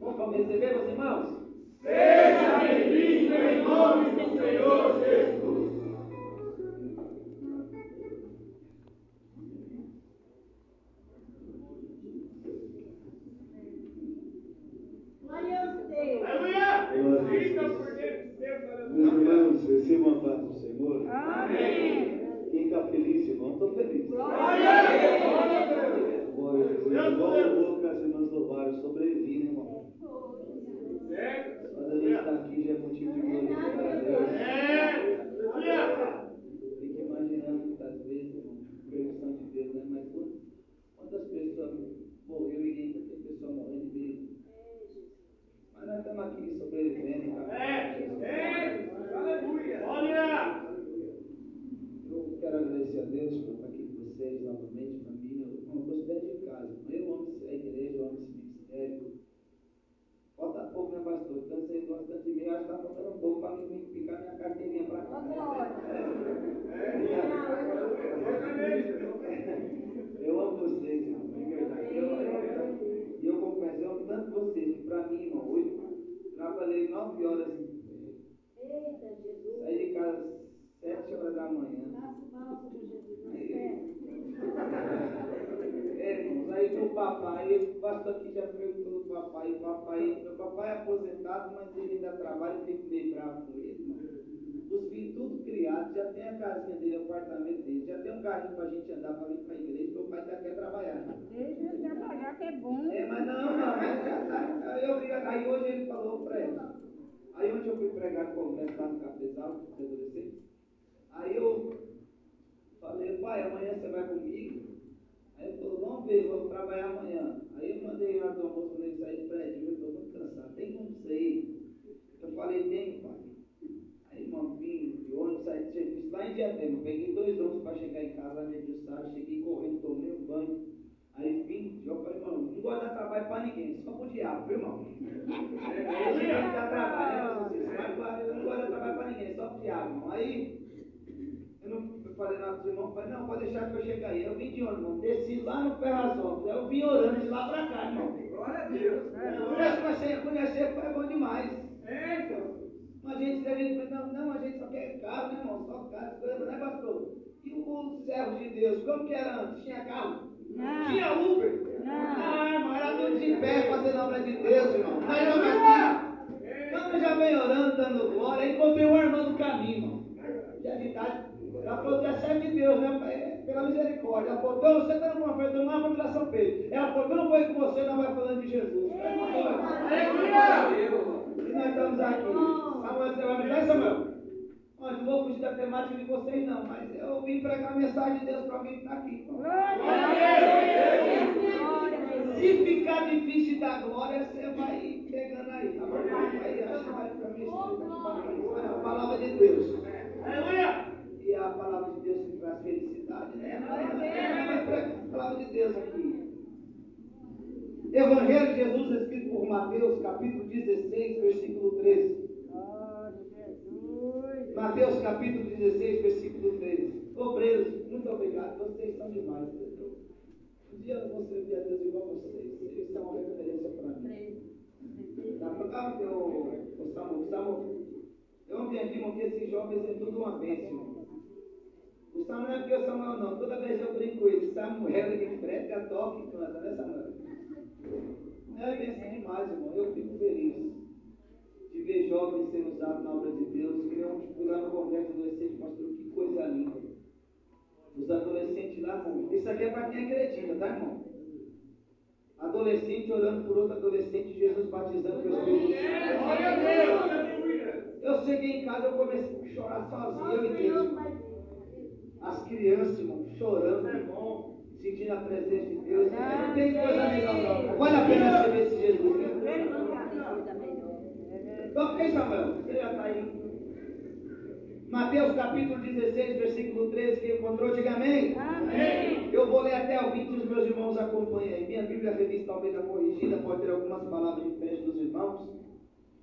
Vamos receber, meus irmãos? Seja bem-vindo em nome do Senhor Jesus. Glória a Deus. Aleluia! Fica por dentro, Meus irmãos, recebam a paz do Senhor. Amém. Quem está feliz, irmão, estou feliz. Glória a Deus. Glória a Deus. Igual o louco, as irmãs louvaram, sobrevivi, né, irmão? Certo? Quando a gente está aqui já é motivo de glorificar a Deus. É! Aleluia! Fico imaginando muitas vezes, irmão, permissão de Deus, né? Mas quantas, quantas pessoas morreram e ainda tem pessoa morrendo mesmo? Mas nós estamos aqui sobrevivendo, cara. É! É! Aleluia! Olha! Eu quero agradecer a Deus por estar aqui com vocês novamente, família. Eu considero de casa. Eu amo a igreja, eu amo esse ministério. Falta pouco, né, pastor? Então vocês gostam de mim, eu acho que está faltando um pouco para mim ficar minha carteirinha para cá. Eu amo vocês, irmão, de verdade. E eu, eu, eu confesso, eu amo tanto vocês, que para mim, irmão, hoje trabalhei nove horas. Eita, Jesus. Casa sete horas da manhã. Aí, é, irmãos, aí meu papai, o pastor aqui já perguntou do papai, o papai, meu papai é aposentado, mas ele ainda trabalha, eu fico meio bravo com ele, irmão. Os filhos tudo criados, já tem a casinha dele, o apartamento dele, já tem um carrinho pra gente andar pra vir pra igreja, meu pai ainda quer trabalhar. Né? Deixa ele trabalhar que é bom. É, mas não, não. Aí, eu, vi- aí hoje ele falou pra ele. Aí ontem eu fui pregar com o lá no Cafezal, com os adolescentes. Aí eu falei, pai, amanhã você vai comigo? Aí ele falou, vamos ver, vamos trabalhar amanhã. Aí eu mandei lá do almoço quando ele sair de prédio, eu estou muito cansado, tem como você ir? Eu falei, tem, pai. Aí, irmão, vim de ônibus, saí de serviço lá em Diadema, peguei dois ônibus para chegar em casa, no Edilçado, cheguei correndo, tomei um banho. Aí vim, eu falei, irmão, não gosto de dar trabalho para ninguém, só pro diabo, viu, irmão? A dar trabalho, né? Vocês, mas eu não gosto de dar trabalho para ninguém, só pro diabo, irmão. Aí eu não eu falei nada dos irmãos, falei, não, pode deixar que eu chegue aí. Eu vim de ônibus, irmão, desci lá no Ferrazópolis, eu vim orando de lá para cá, irmão. Glória a Deus! Conhecer, conhecer, conhecer foi bom demais. É, então! A gente, a gente, não, não, a gente só quer carro, né, irmão? Só carro, coisas, né, pastor? E os servos de Deus, como que era antes? Tinha carro? Não. Tinha Uber? Não. Não, irmão, era tudo de pé fazendo a obra de Deus, irmão. Nós estamos aqui. Eu já venho orando, dando glória, aí encontrei uma irmã no caminho, irmão. Já de idade. Ela falou, tu é servo de Deus, né? É, Pela misericórdia. Ela falou, você está no panfleto, não vai para São Pedro. Ela falou, então foi com você, não vai falando de Jesus. E nós estamos aqui. Samuel, você vai me ajudar, Samuel? Ó, não vou fugir da temática de vocês, não, mas eu vim pregar a mensagem de Deus para alguém que está aqui. Se ficar difícil dar glória, você vai pegando aí, tá bom? Aí ficar meio estranho. Mas a palavra de Deus. Aleluia! E a palavra de Deus que traz felicidade, né? Mas prega a palavra de Deus aqui. Evangelho de Jesus, escrito por Mateus, capítulo 16, versículo 13. Mateus capítulo 16, versículo 13. Obreiros, muito obrigado, vocês são demais. Um dia eu vou servir a Deus igual vocês. Vocês são uma referência para mim. Tá, tá, eu, o Samu, Samu, eu vim aqui porque esses jovens é tudo uma bênção. O Samuel não é porque o Samuel não. Toda vez eu brinco com ele. Samuel, ele prega, toca e canta, né, Samuel? É bênção demais, irmão. Eu fico feliz de ver jovens sendo usados na obra de Deus. Que eu fui lá no congresso adolescente, pastor, que coisa linda. Os adolescentes lá, irmão. Isso aqui é para quem acredita, tá, irmão? Adolescente orando por outro adolescente, Jesus batizando com o Espírito Santo. Glória a Deus! Eu cheguei em casa, eu comecei a chorar sozinho, eu e Deus. As crianças, irmão, chorando, irmão, sentindo a presença de Deus. Não tem coisa melhor, não. Vale a pena ver esse Jesus. Então, ok, Samuel, você já está aí. Mateus capítulo 16, versículo 13, quem encontrou, diga amém. Amém. Eu vou ler até o 20 os meus irmãos acompanham aí. Minha Bíblia revista Almeida corrigida pode ter algumas palavras diferentes dos irmãos,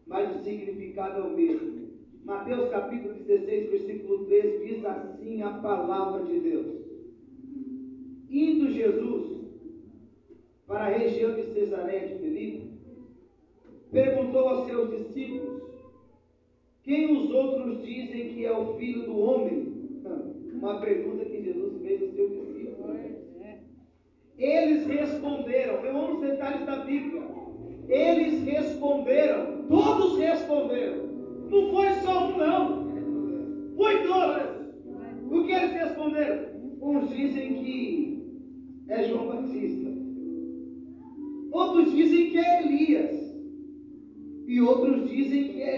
mas o significado é o mesmo. Mateus capítulo 16, versículo 13 diz assim a palavra de Deus. Indo Jesus, para a região de Cesareia de Filipe, perguntou aos seus discípulos: Quem os outros dizem que é o filho do homem? Uma pergunta que Jesus fez aos seus discípulos. Eles responderam, eu amo os detalhes da Bíblia. Eles responderam, todos responderam. Não foi só um, não. Foi todos. O que eles responderam? Uns dizem que é João Batista. Outros dizem que é Elias. E outros dizem que é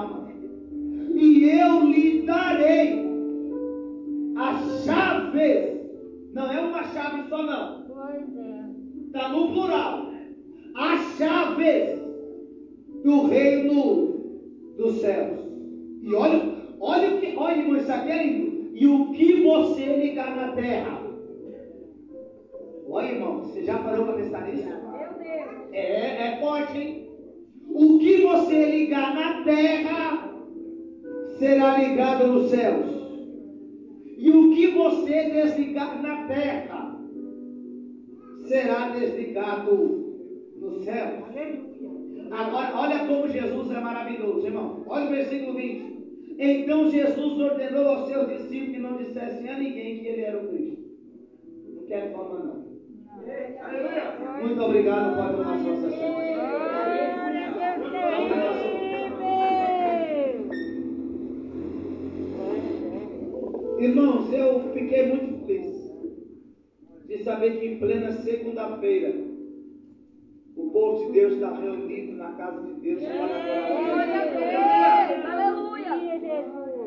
alma. E eu lhe darei as chaves. Não é uma chave só, não. Pois é. Está no plural. As chaves do reino dos céus. E olha, olha o que, olha, irmão, isso aqui é lindo. E o que você ligar na terra. Olha, irmão, você já parou para pensar nisso? Meu Deus. É, é forte, hein? O que você ligar na terra será ligado nos céus. E o que você desligar na terra será desligado nos céus. Agora, olha como Jesus é maravilhoso, irmão. Olha o versículo 20. Então Jesus ordenou aos seus discípulos que não dissessem a ninguém que ele era o Cristo. Não quer fama, não. Muito obrigado, pode tomar sua sessão. Irmãos, eu fiquei muito feliz de saber que em plena segunda-feira o povo de Deus está reunido na casa de Deus para adorar. Aleluia.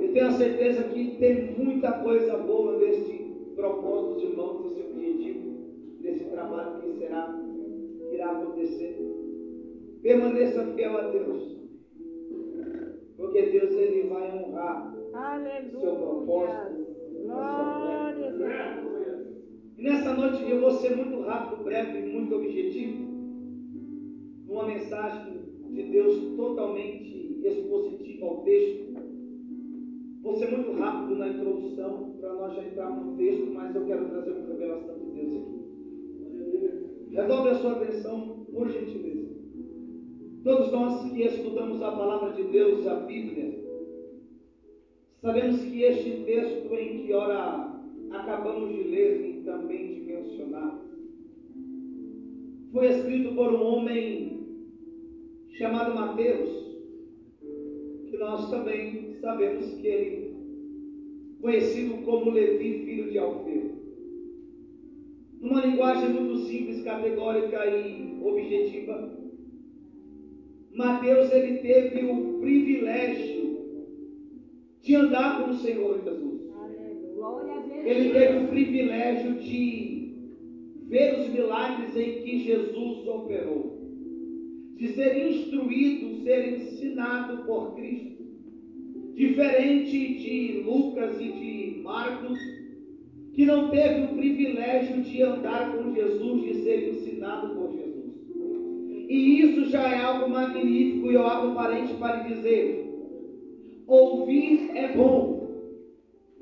Eu tenho a certeza que tem muita coisa boa neste propósito dos irmãos, nesse objetivo, nesse trabalho que será, que irá acontecer. Permaneça fiel a Deus, porque Deus ele vai honrar Aleluia. seu propósito. Glória a Deus. E nessa noite eu vou ser muito rápido, breve e muito objetivo, numa mensagem de Deus totalmente expositiva ao texto. Vou ser muito rápido na introdução para nós já entrarmos no texto, mas eu quero trazer uma revelação de Deus aqui. Redobre a sua atenção, por gentileza. Todos nós que estudamos a palavra de Deus, a Bíblia, sabemos que este texto em que ora acabamos de ler e também de mencionar, foi escrito por um homem chamado Mateus, que nós também sabemos que ele, conhecido como Levi, filho de Alfeu. Numa linguagem muito simples, categórica e objetiva, Mateus ele teve o privilégio de andar com o Senhor Jesus. Ele teve o privilégio de ver os milagres em que Jesus operou, de ser instruído, ser ensinado por Cristo. Diferente de Lucas e de Marcos, que não teve o privilégio de andar com Jesus, de ser ensinado por Jesus. E isso já é algo magnífico, e eu abro parente para lhe dizer Ouvir é bom,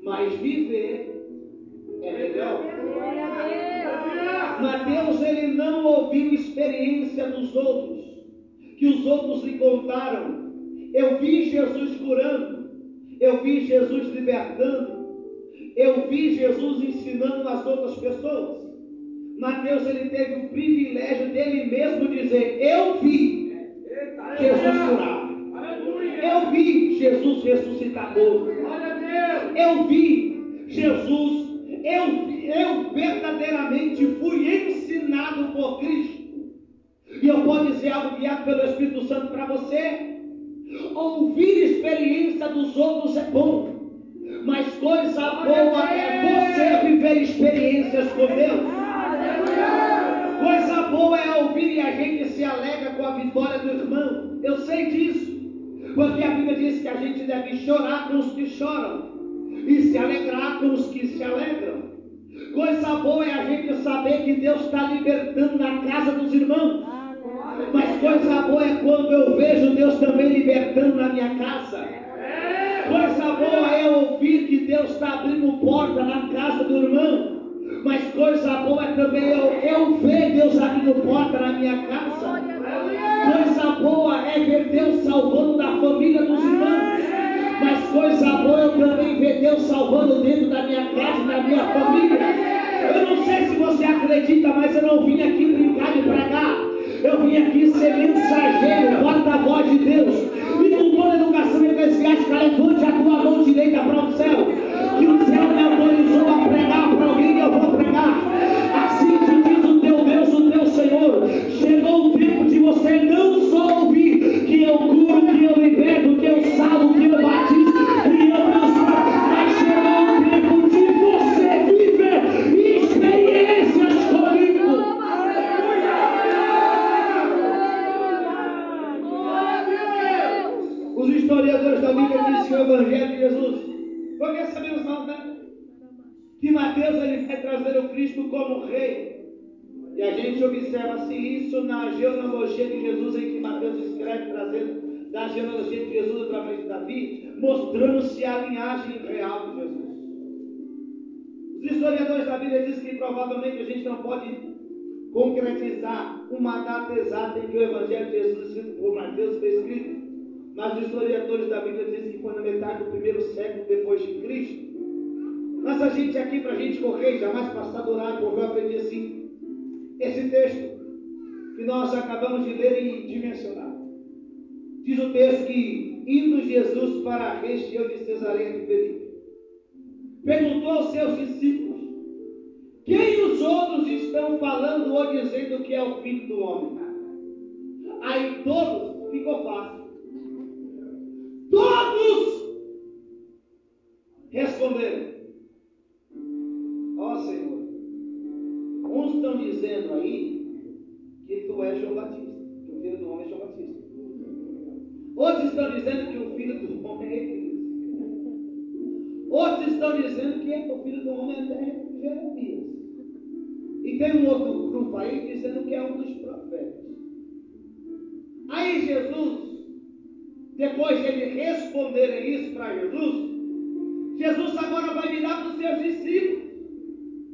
mas viver é melhor. Mateus ele não ouviu experiência dos outros, que os outros lhe contaram. Eu vi Jesus curando, eu vi Jesus libertando, eu vi Jesus ensinando as outras pessoas. Mateus ele teve o privilégio dele mesmo dizer: Eu vi Jesus curar. Eu vi Jesus Deus. Eu vi Jesus, eu, eu verdadeiramente fui ensinado por Cristo. E eu posso dizer algo guiado pelo Espírito Santo para você. Ouvir experiência dos outros é bom, mas coisa boa é você viver experiências com Deus. Coisa boa é ouvir e a gente se alegra com a vitória do irmão. Eu sei disso. Porque a Bíblia diz que a gente deve chorar com os que choram e se alegrar com os que se alegram. Coisa boa é a gente saber que Deus está libertando na casa dos irmãos. Mas coisa boa é quando eu vejo Deus também libertando na minha casa. Coisa boa é ouvir que Deus está abrindo porta na casa do irmão. Coisa boa é também eu, eu ver Deus abrindo porta na minha casa. Coisa boa é ver Deus salvando da família dos irmãos. Mas coisa boa eu também ver Deus salvando dentro da minha casa da minha família. Eu não sei se você acredita, mas eu não vim aqui brincar de pregar. Eu vim aqui ser mensageiro, porta-voz de Deus. Pode concretizar uma data exata em que o Evangelho de Jesus, escrito por Mateus, foi escrito. Mas os historiadores da Bíblia dizem que foi na metade do primeiro século depois de Cristo. Mas a gente aqui, para a gente correr, jamais passar do horário, porque eu aprendi assim. Esse texto que nós acabamos de ler e de mencionar. Diz o texto que, indo Jesus para a região de Cesareia de Felipe, perguntou aos seus discípulos: Quem outros estão falando ou dizendo que é o filho do homem? Aí todos ficou fácil. Todos responderam: Ó Senhor, uns estão dizendo aí que tu és João Batista, que o filho do homem é João Batista. Outros estão dizendo que o filho do homem é Elias. Outros estão dizendo que o filho do homem é Jeremias. E tem um outro grupo aí dizendo que é um dos profetas. Aí Jesus, depois de ele responderem isso para Jesus, Jesus agora vai virar para os seus discípulos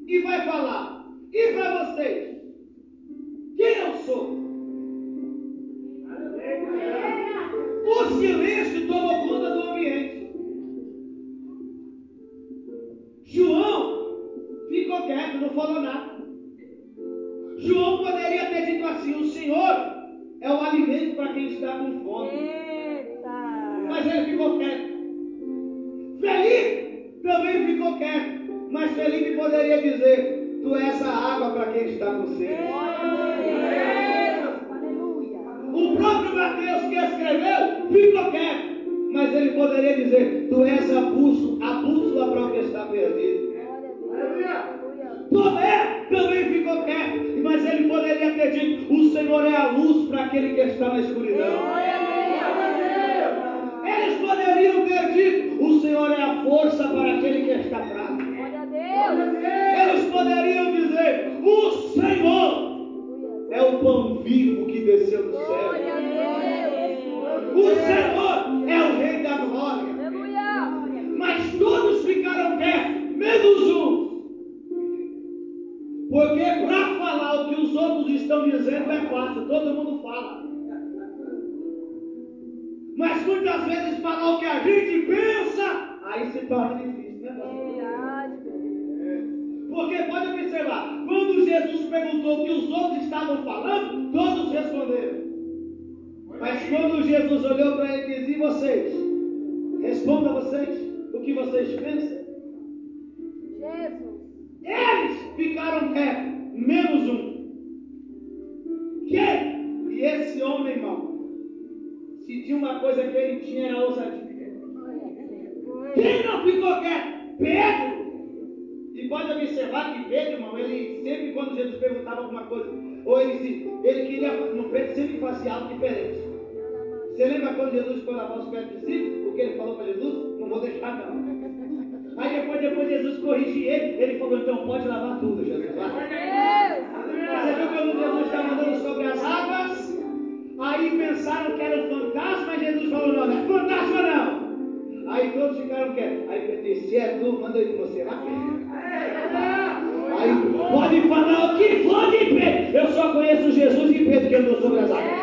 e vai falar: E para vocês? Quem eu sou? O silêncio tomou conta do ambiente. João ficou quieto, não falou nada. Está com. Aleluia! O próprio Mateus que escreveu ficou quieto. Mas ele poderia dizer: Tu és a bússola, a bússola para o que está perdido. Tomé também ficou quieto. Mas ele poderia ter dito: O Senhor é a luz para aquele que está na escuridão. Jesus olhou para ele e disse: E vocês? Responda vocês o que vocês pensam. Jesus. Eles ficaram quietos, menos um. Quem? E esse homem, irmão, se tinha uma coisa que ele tinha era ousadia. Quem não ficou quieto? Pedro. E pode observar que Pedro, irmão, ele sempre quando Jesus perguntava alguma coisa, ou ele, ele queria, no Pedro sempre fazia algo diferente. Você lembra quando Jesus foi lavar os pés do discípulo? O que ele falou para Jesus? Não vou deixar não. Aí depois, depois Jesus corrigiu ele, ele falou, então pode lavar tudo, Jesus. Você viu quando Jesus estava andando sobre as águas? Aí pensaram que era um fantasma, e Jesus falou, não, não é fantasma não. Aí todos ficaram quietos. Aí Pedro disse, é tu, manda ele ir com você lá. Aí pode falar o que for de Pedro. Eu só conheço Jesus e Pedro que andou sobre as águas.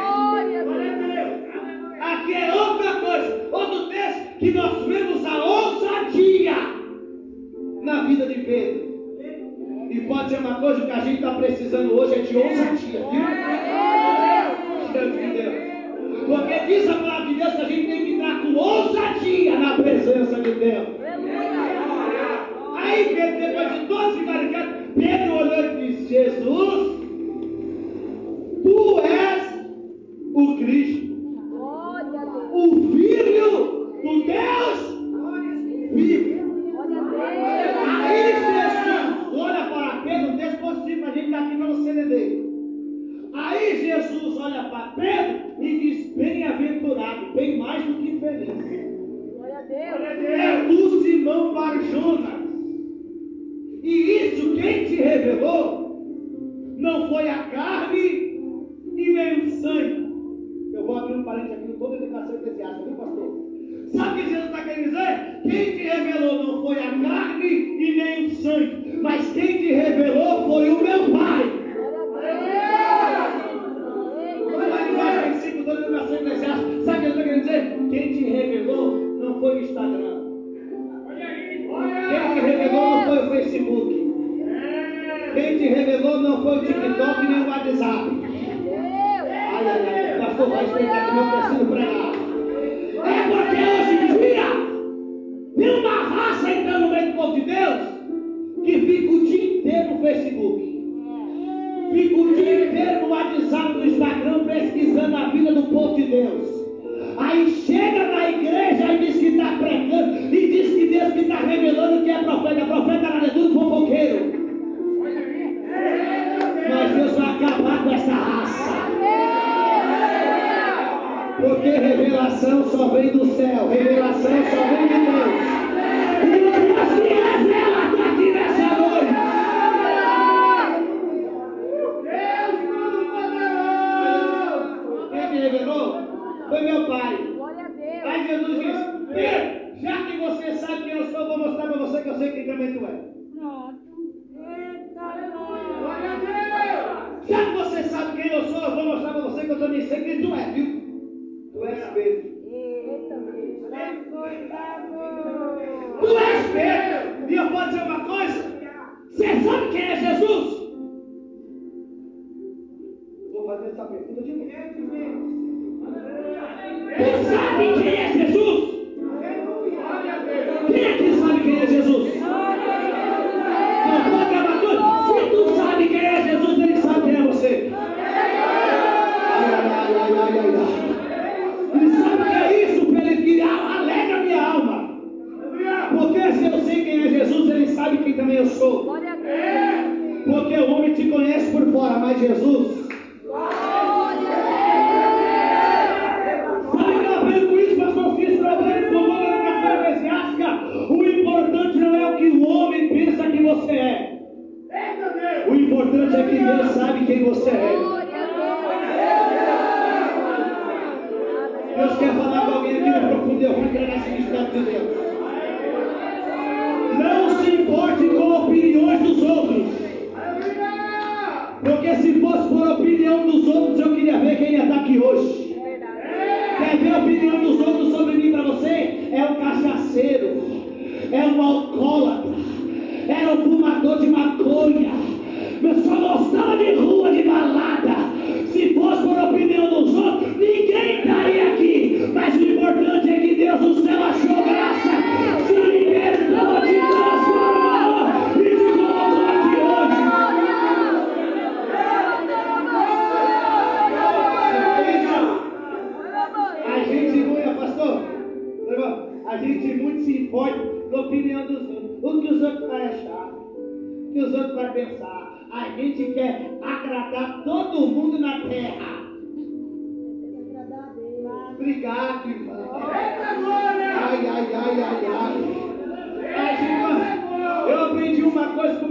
que nós vemos a ousadia na vida de Pedro. E pode ser uma coisa que a gente está precisando hoje é de ousadia, viu? Porque diz a palavra de Deus que a gente tem que entrar com ousadia na presença de Deus.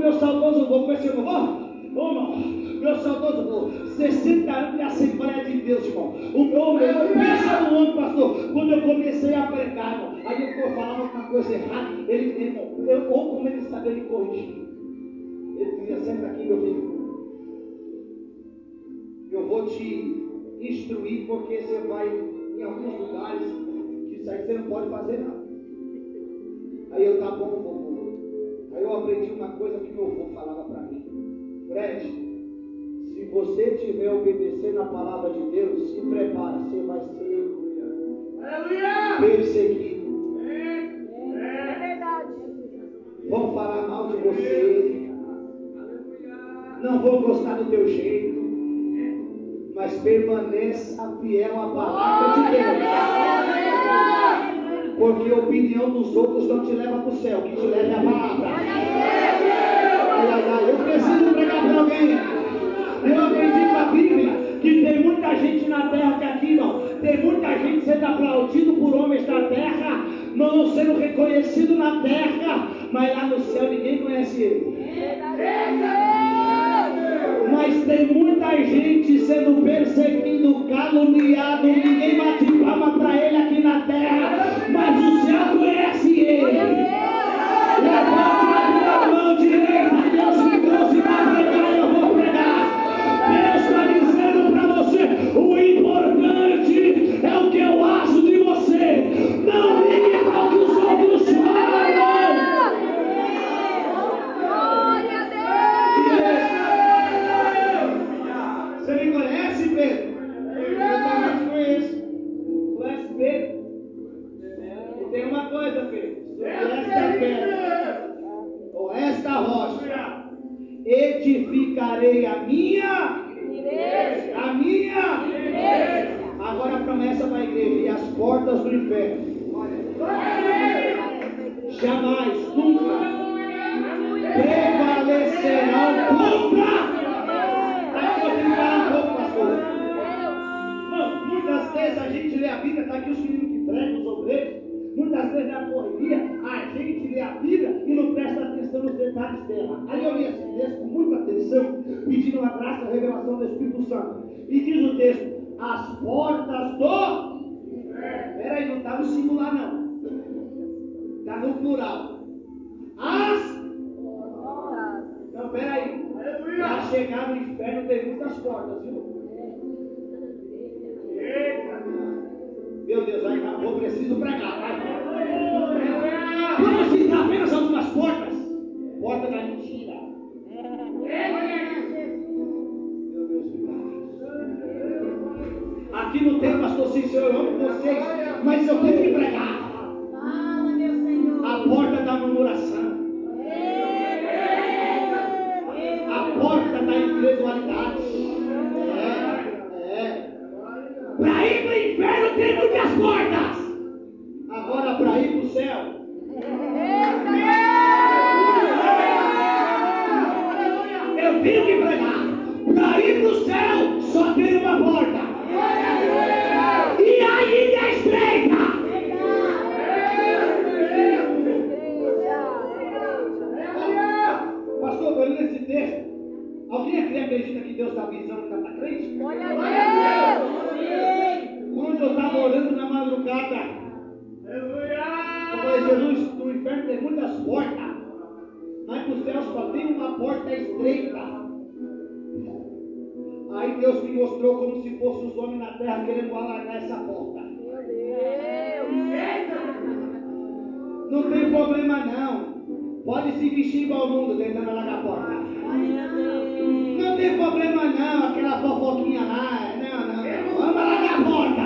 Meu saudoso avô. Conhece o avô? Ô, irmão, meu saudoso avô, 60 anos de Assembleia de Deus, irmão. O meu homem, pensa no homem, pastor. Quando eu comecei a pregar, irmão, aí eu falava alguma coisa errada. Ele, ele, irmão, eu, ou como ele sabia me corrigir. Ele dizia, senta aqui, meu filho. Eu vou te instruir porque você vai em alguns lugares que isso aí você não pode fazer não. Aí eu, tá bom, vovô. Eu aprendi uma coisa que meu avô falava para mim. Fred, se você estiver obedecendo a palavra de Deus, se prepara, você vai ser perseguido. É verdade. Vão falar mal de você. Não vão gostar do teu jeito. Mas permaneça fiel à palavra de Deus. Porque a opinião dos outros não te leva para o céu, que te leva é a palavra. Eu preciso pregar para alguém. Eu aprendi com a Bíblia que tem muita gente na terra que aqui, não. Tem muita gente sendo aplaudido por homens da terra, não sendo reconhecido na terra, mas lá no céu ninguém conhece ele. Mas tem muita gente sendo perseguido, caluniado, ninguém bate palma para ele inferno tem muitas portas, viu? Meu Deus, aí eu preciso pregar. Vai. Vamos citar apenas algumas portas. Porta da mentira. Meu Deus. Aqui não tem pastor Cícero, eu amo vocês, mas eu tenho que pregar. problema não. Pode se vestir igual o mundo tentando alagar a porta. Não tem problema não, aquela fofoquinha lá. Não, não. Vamos alagar a porta.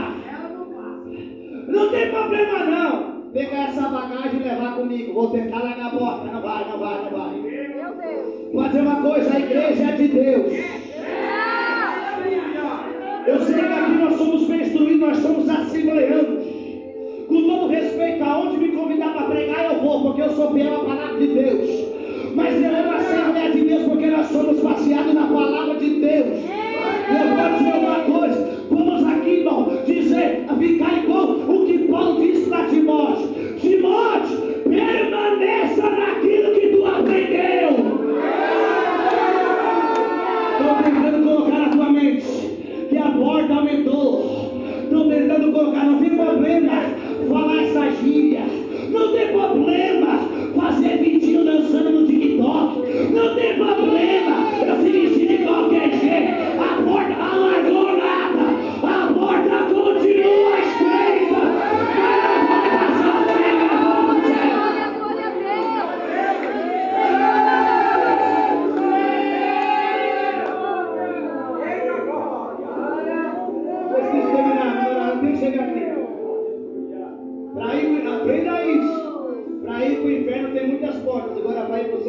Não tem problema não. Pegar essa bagagem e levar comigo. Vou tentar lá a porta. Não vai, não vai, não vai. Meu Deus. Uma coisa, a igreja é de Deus. Eu sei que aqui nós somos bem instruídos, nós somos assembleanos. Com todo respeito aonde me convidar pregar, eu vou, porque eu sou fiel à palavra de Deus. Mas eu vai ser mulher de Deus, porque nós somos baseados na palavra de Deus. Eu vou dizer uma coisa.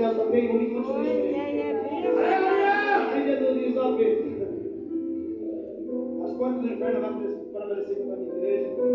Aleluia, também único de A filha de Elizabeth. As portas do inferno vão permanecer contra a igreja.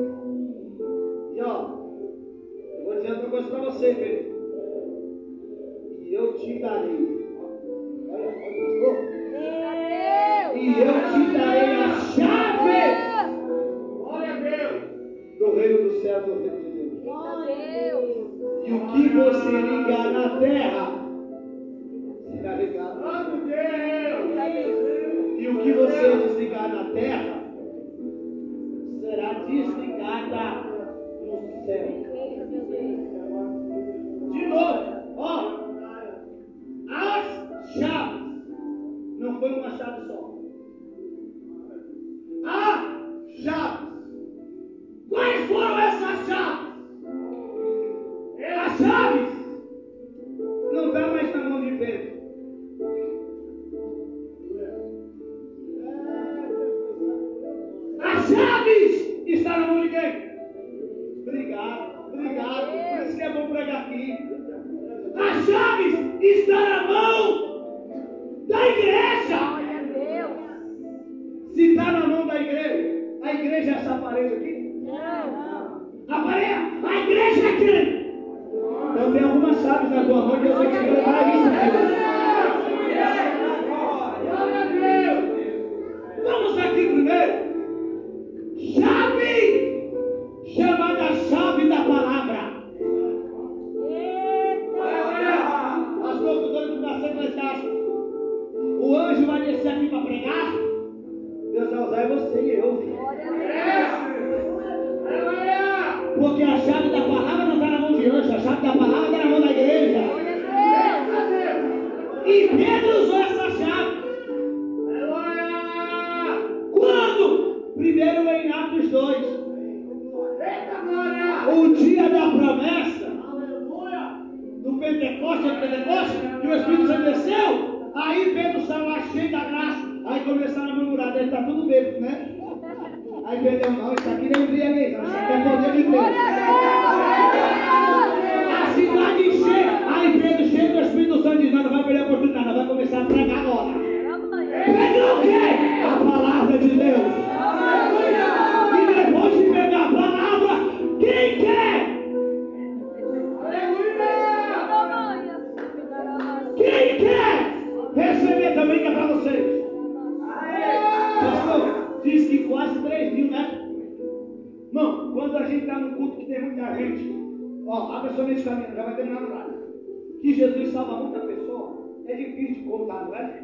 difícil de contar, não é?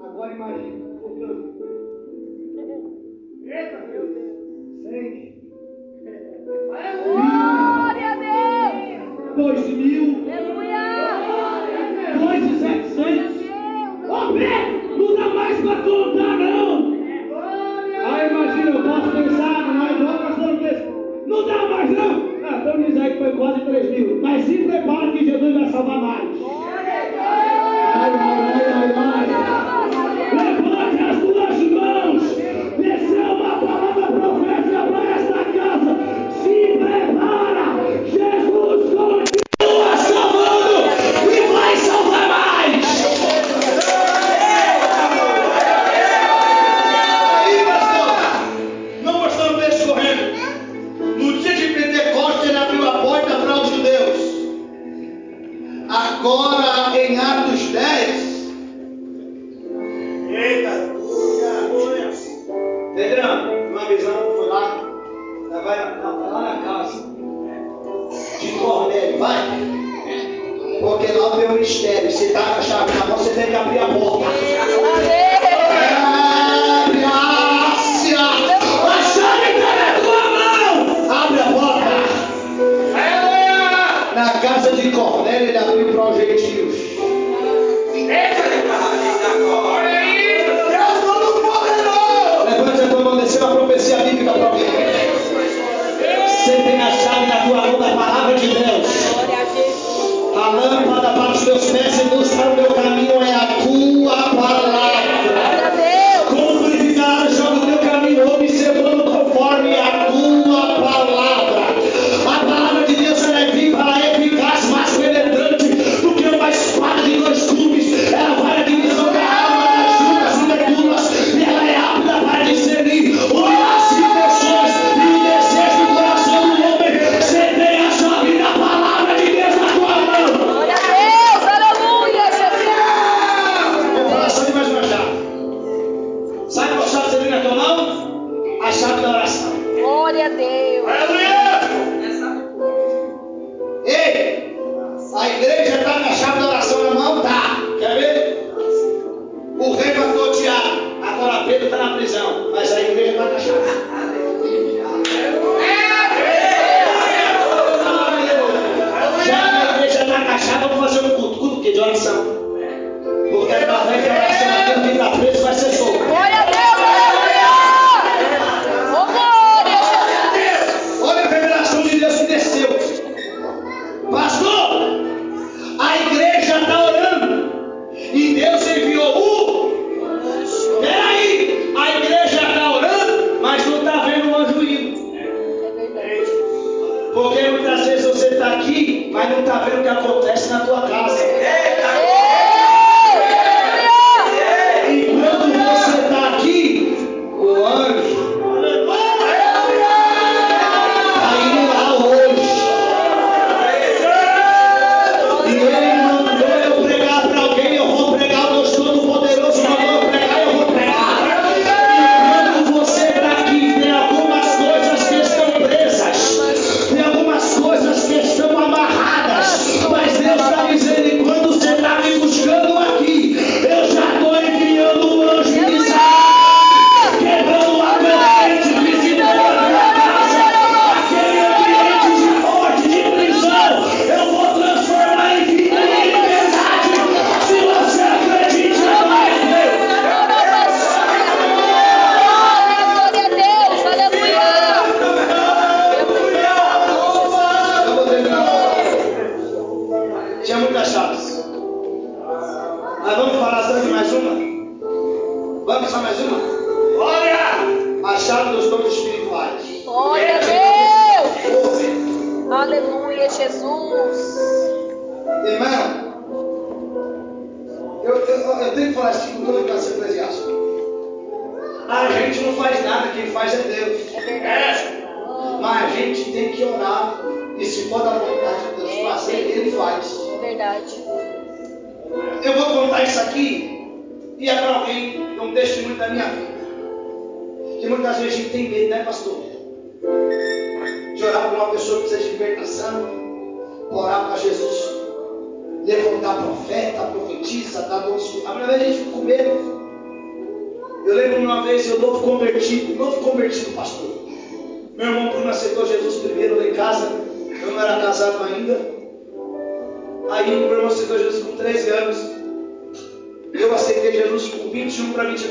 Agora imagina, contando. Eita, meu Deus! Sente! Glória a Deus! 2000. Pedrão, uma vez eu fui lá, agora não, tá lá na casa né? de Cornélio, vai. Porque lá tem o um mistério. Se tá com a chave na mão, você tem que abrir a porta.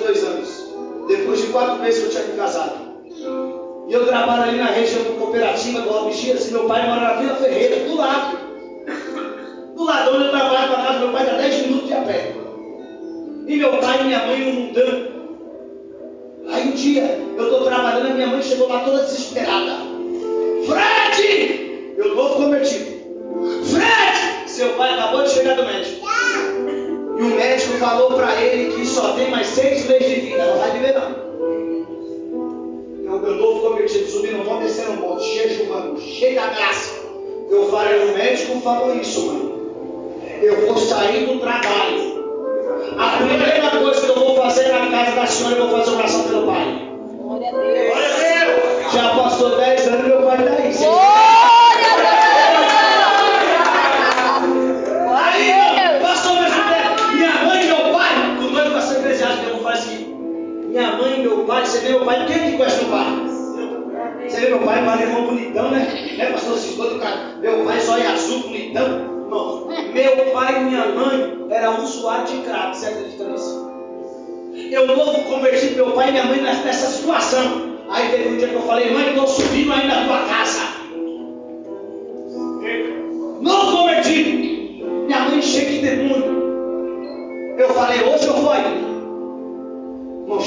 dois anos. Depois de quatro meses que eu tinha me casado. E eu trabalho ali na região do Cooperativa do Albigiras e meu pai mora na Vila Ferreira, do lado. Do lado onde eu trabalho para casa, meu pai dá 10 minutos de a pé. E meu pai e minha mãe no mundano. Aí um dia eu estou trabalhando, a minha mãe chegou lá toda desesperada. seis meses de vida, não está liberando. Então, eu estou convertido, subindo um monte, descendo um monte, humano, cheio da graça. Eu falei, o médico falou isso, mano. Eu vou sair do trabalho. A primeira coisa que eu vou fazer na casa da senhora, eu vou fazer uma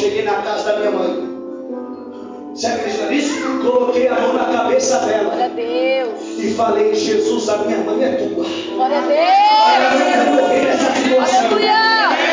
cheguei na casa da minha mãe. Você acredita nisso? Coloquei a mão na cabeça dela. Glória a Deus. E falei, Jesus, a minha mãe é tua. Glória a Deus. Ela não. Aleluia.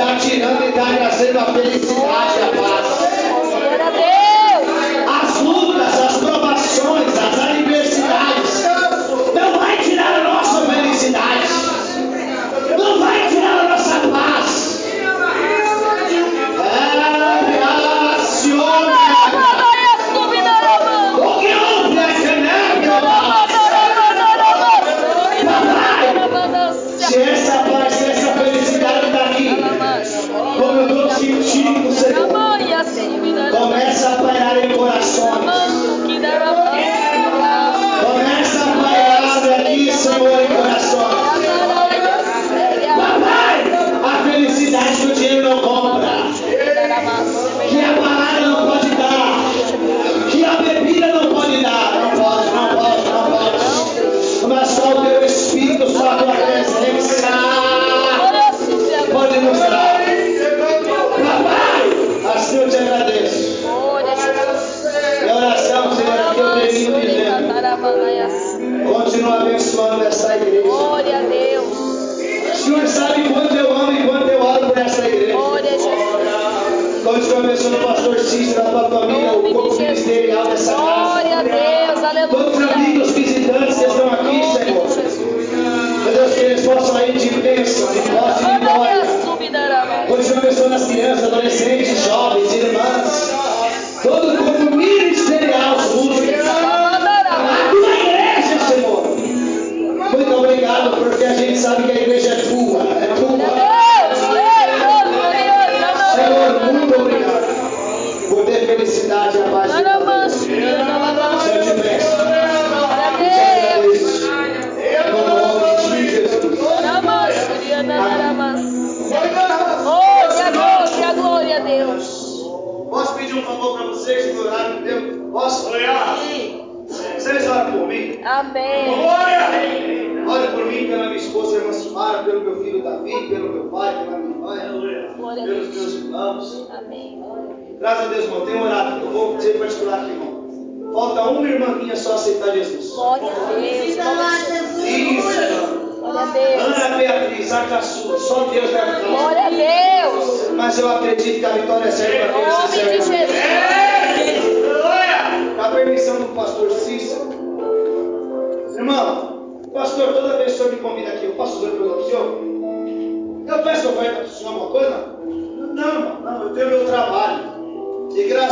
está tirando e está trazendo a felicidade e a paz. As lutas, as provações, as adversidades.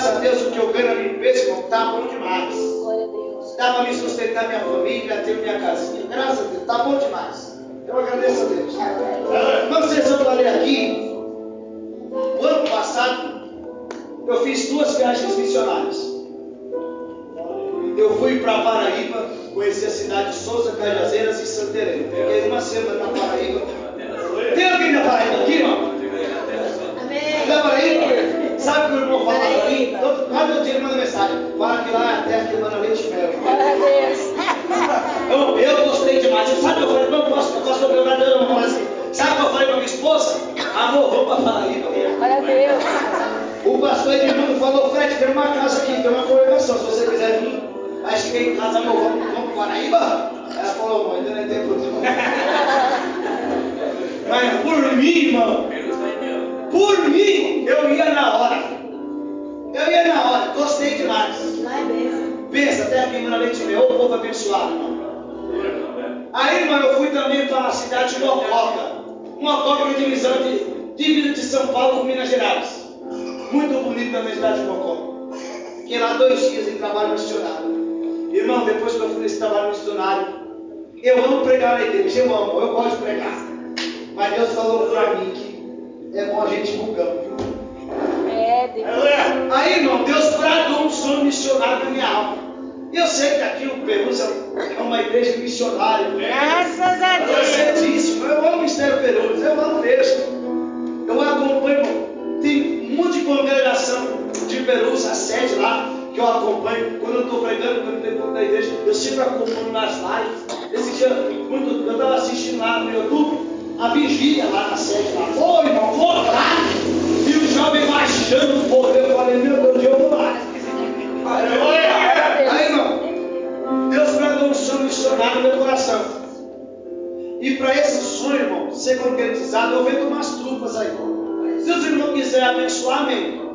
A Deus o que eu ganho na limpeza, irmão, está bom demais. Dá para me sustentar minha família, ter minha casinha. Graças a Deus, está bom demais. Eu agradeço a Deus. Sei se eu falei aqui, o ano passado, eu fiz duas viagens missionárias. Eu fui para Paraíba, conheci a cidade de Souza, Cajazeiras e Santarém. Fiquei uma semana na Paraíba. Tem alguém da Paraíba aqui, irmão? Da Paraíba? Sabe o que o irmão fala Quase todo dia ele manda mensagem. Fala que lá é a terra que manda leite e mel. Glória a Deus. Eu, eu gostei demais. Sabe o que eu falei? Não posso, eu posso comprar eu não assim. Sabe o que eu falei para minha esposa? Amor, vamos para Paraíba. Glória a Deus. O pastor Edmundo falou, Fred, tem uma casa aqui, tem uma congregação, se você quiser vir. Aí cheguei em casa, amor, vamos, vamos para Paraíba? Ela falou, mãe, ainda não é tempo não. Mas por mim, irmão, por mim, eu ia na hora. Eu ia na hora, gostei demais. Pensa, até aqui em leite meu, o povo abençoado, irmão. Aí, irmão, eu fui também para a cidade de Mococa. Mococa é divisão de, dívida de São Paulo com Minas Gerais. Muito bonito também a cidade de Mococa. Fiquei lá dois dias em trabalho missionário. Irmão, depois que eu fui nesse trabalho missionário, eu amo pregar na igreja, eu amo, eu gosto de pregar. Mas Deus falou para mim que é bom a gente viu? É, um missionário na minha alma. E eu sei que aqui o Perus é uma igreja missionária. Graças a Eu sei Deus. disso, mas eu amo o Ministério Perus, eu amo mesmo. Eu acompanho. Tem um monte de congregação de Perus, a sede lá, que eu acompanho. Quando eu estou pregando, quando eu tempo da igreja, eu sempre acompanho nas lives. Esse dia, muito, eu estava assistindo lá no YouTube, a vigília lá na sede lá. Ô irmão, vou lá! E o jovem baixando o poder, eu falei, meu Deus, eu. Aleluia! Aí, irmão, Deus mandou um sonho missionário no meu coração. E para esse sonho, irmão, ser concretizado, eu vendo umas trupas aí. Se os irmãos quiserem abençoar, amém.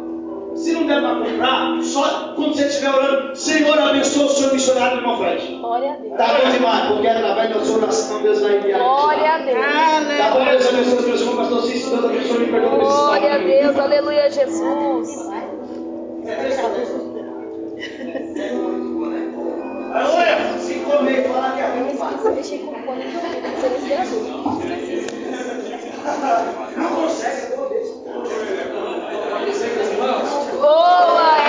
Se não der para comprar, só quando você estiver orando, Senhor, abençoa o sonho missionário irmão Fred. Glória a Deus. Tá bom demais, porque através da sua oração, Deus vai enviar. Glória a Deus. Tá bom, Deus abençoe os meus irmãos, pastor Cícero, Deus abençoe, por esse Glória a. Deus. Aleluia, Jesus. É, eu ver. Aleluia! Se comer, fala que é ruim, faz. Não consegue, eu vou. Boa!